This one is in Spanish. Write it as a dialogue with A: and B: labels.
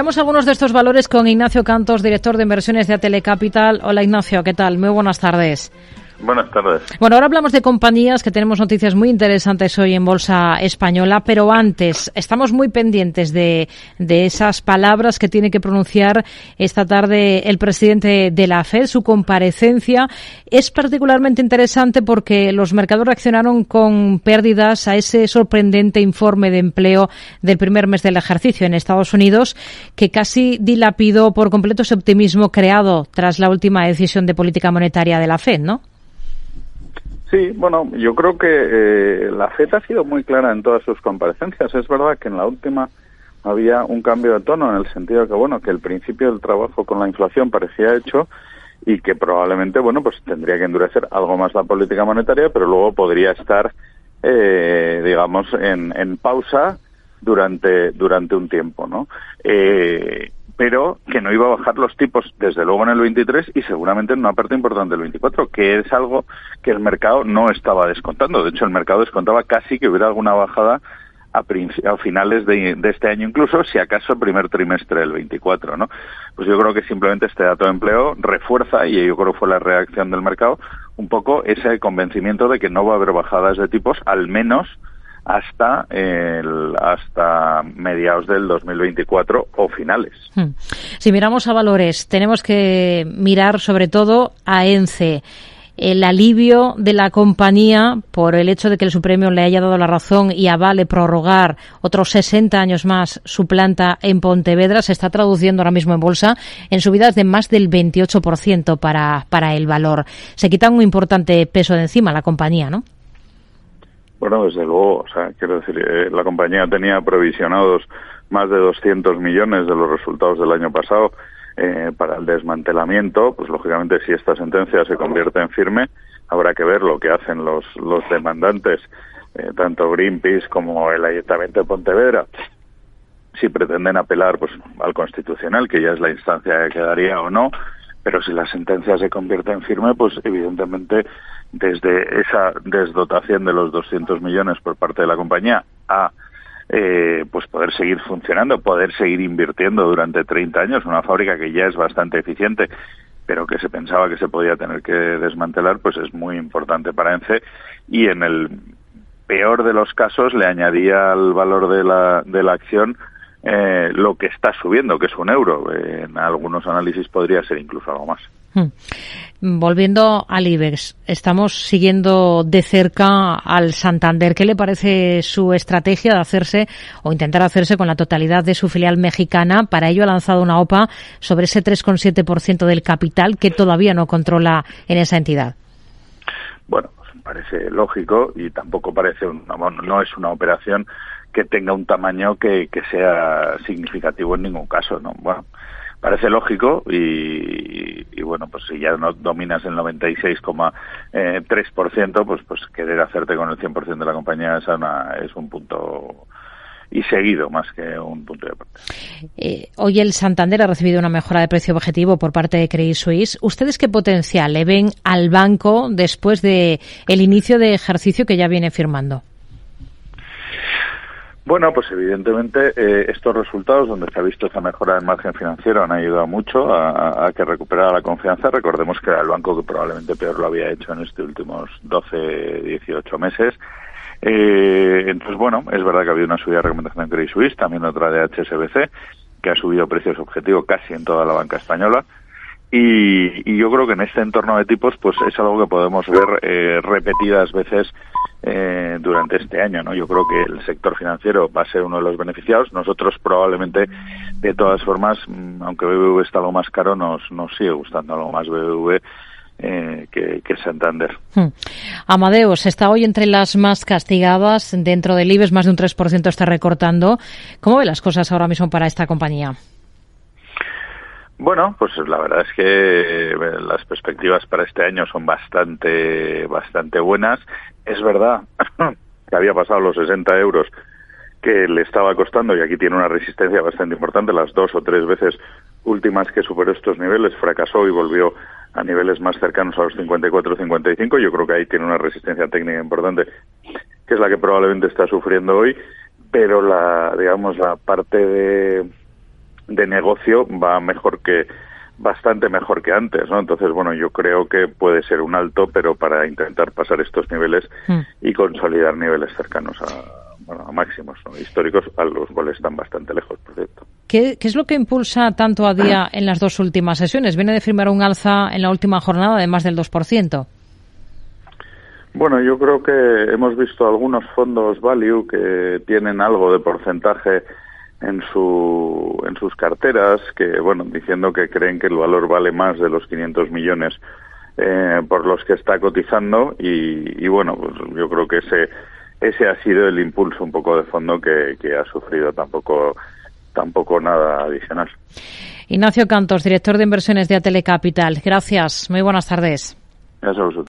A: Vemos algunos de estos valores con Ignacio Cantos, director de inversiones de Telecapital. Hola Ignacio, ¿qué tal? Muy buenas tardes.
B: Buenas tardes.
A: Bueno, ahora hablamos de compañías que tenemos noticias muy interesantes hoy en Bolsa Española, pero antes estamos muy pendientes de, de esas palabras que tiene que pronunciar esta tarde el presidente de la FED. Su comparecencia es particularmente interesante porque los mercados reaccionaron con pérdidas a ese sorprendente informe de empleo del primer mes del ejercicio en Estados Unidos, que casi dilapidó por completo ese optimismo creado tras la última decisión de política monetaria de la FED, ¿no?
B: Sí, bueno, yo creo que eh, la FED ha sido muy clara en todas sus comparecencias. Es verdad que en la última había un cambio de tono en el sentido de que, bueno, que el principio del trabajo con la inflación parecía hecho y que probablemente, bueno, pues tendría que endurecer algo más la política monetaria, pero luego podría estar, eh, digamos, en, en pausa durante durante un tiempo, ¿no? Eh, pero que no iba a bajar los tipos desde luego en el 23 y seguramente en una parte importante del 24, que es algo que el mercado no estaba descontando. De hecho, el mercado descontaba casi que hubiera alguna bajada a, a finales de, de, este año, incluso si acaso el primer trimestre del 24, ¿no? Pues yo creo que simplemente este dato de empleo refuerza, y yo creo que fue la reacción del mercado, un poco ese convencimiento de que no va a haber bajadas de tipos, al menos hasta el, hasta mediados del 2024 o finales.
A: Hmm. Si miramos a valores, tenemos que mirar sobre todo a ENCE el alivio de la compañía por el hecho de que el Supremo le haya dado la razón y avale prorrogar otros 60 años más su planta en Pontevedra se está traduciendo ahora mismo en bolsa en subidas de más del 28% para, para el valor. Se quita un importante peso de encima la compañía, ¿no?
B: Bueno, desde luego, o sea, quiero decir, eh, la compañía tenía provisionados más de 200 millones de los resultados del año pasado eh, para el desmantelamiento, pues lógicamente si esta sentencia se convierte en firme, habrá que ver lo que hacen los, los demandantes, eh, tanto Greenpeace como el Ayuntamiento de Pontevedra, si pretenden apelar pues al Constitucional, que ya es la instancia que quedaría o no, pero si la sentencia se convierte en firme, pues evidentemente desde esa desdotación de los 200 millones por parte de la compañía a eh, pues poder seguir funcionando, poder seguir invirtiendo durante 30 años, una fábrica que ya es bastante eficiente, pero que se pensaba que se podía tener que desmantelar, pues es muy importante para ENCE y en el peor de los casos le añadía al valor de la, de la acción eh, lo que está subiendo, que es un euro. en algunos análisis podría ser incluso algo más.
A: Hmm. Volviendo al IBEX, estamos siguiendo de cerca al Santander. ¿Qué le parece su estrategia de hacerse o intentar hacerse con la totalidad de su filial mexicana? Para ello ha lanzado una OPA sobre ese 3,7% del capital que todavía no controla en esa entidad.
B: Bueno, parece lógico y tampoco parece no es una operación que tenga un tamaño que, que sea significativo en ningún caso, ¿no? Bueno, parece lógico y, y, bueno, pues si ya no dominas el 96,3%, eh, pues pues querer hacerte con el 100% de la compañía es, una, es un punto y seguido más que un punto de parte.
A: Eh, hoy el Santander ha recibido una mejora de precio objetivo por parte de Credit Suisse. ¿Ustedes qué potencial le ven al banco después de el inicio de ejercicio que ya viene firmando?
B: Bueno, pues evidentemente eh, estos resultados donde se ha visto esa mejora del margen financiero han ayudado mucho a, a, que recuperara la confianza. Recordemos que era el banco que probablemente peor lo había hecho en estos últimos 12, 18 meses. Eh, entonces, bueno, es verdad que ha habido una subida de recomendación en Credit Suisse, también otra de HSBC, que ha subido precios objetivo casi en toda la banca española. Y, y, yo creo que en este entorno de tipos pues es algo que podemos ver eh, repetidas veces eh, durante este año no yo creo que el sector financiero va a ser uno de los beneficiados nosotros probablemente de todas formas mm, aunque BBV está algo más caro nos nos sigue gustando algo más BBV eh, que, que, Santander. Hmm.
A: Amadeus está hoy entre las más castigadas dentro del IBEX, más de un 3% está recortando. ¿Cómo ve las cosas ahora mismo para esta compañía?
B: Bueno, pues la verdad es que eh, las perspectivas para este año son bastante, bastante buenas. Es verdad que había pasado los 60 euros que le estaba costando y aquí tiene una resistencia bastante importante. Las dos o tres veces últimas que superó estos niveles fracasó y volvió a niveles más cercanos a los 54-55. Yo creo que ahí tiene una resistencia técnica importante, que es la que probablemente está sufriendo hoy. Pero la, digamos, la parte de de negocio va mejor que bastante mejor que antes, ¿no? Entonces, bueno, yo creo que puede ser un alto, pero para intentar pasar estos niveles mm. y consolidar niveles cercanos a, bueno, a máximos históricos, a los cuales están bastante lejos, por cierto.
A: ¿Qué, ¿Qué, es lo que impulsa tanto a día en las dos últimas sesiones? Viene de firmar un alza en la última jornada de más del 2%.
B: Bueno, yo creo que hemos visto algunos fondos value que tienen algo de porcentaje en su sus carteras que bueno diciendo que creen que el valor vale más de los 500 millones eh, por los que está cotizando y, y, bueno pues yo creo que ese ese ha sido el impulso un poco de fondo que, que ha sufrido tampoco tampoco nada adicional.
A: Ignacio Cantos director de inversiones de Atele Capital. Gracias. Muy buenas tardes.
B: Gracias a vosotros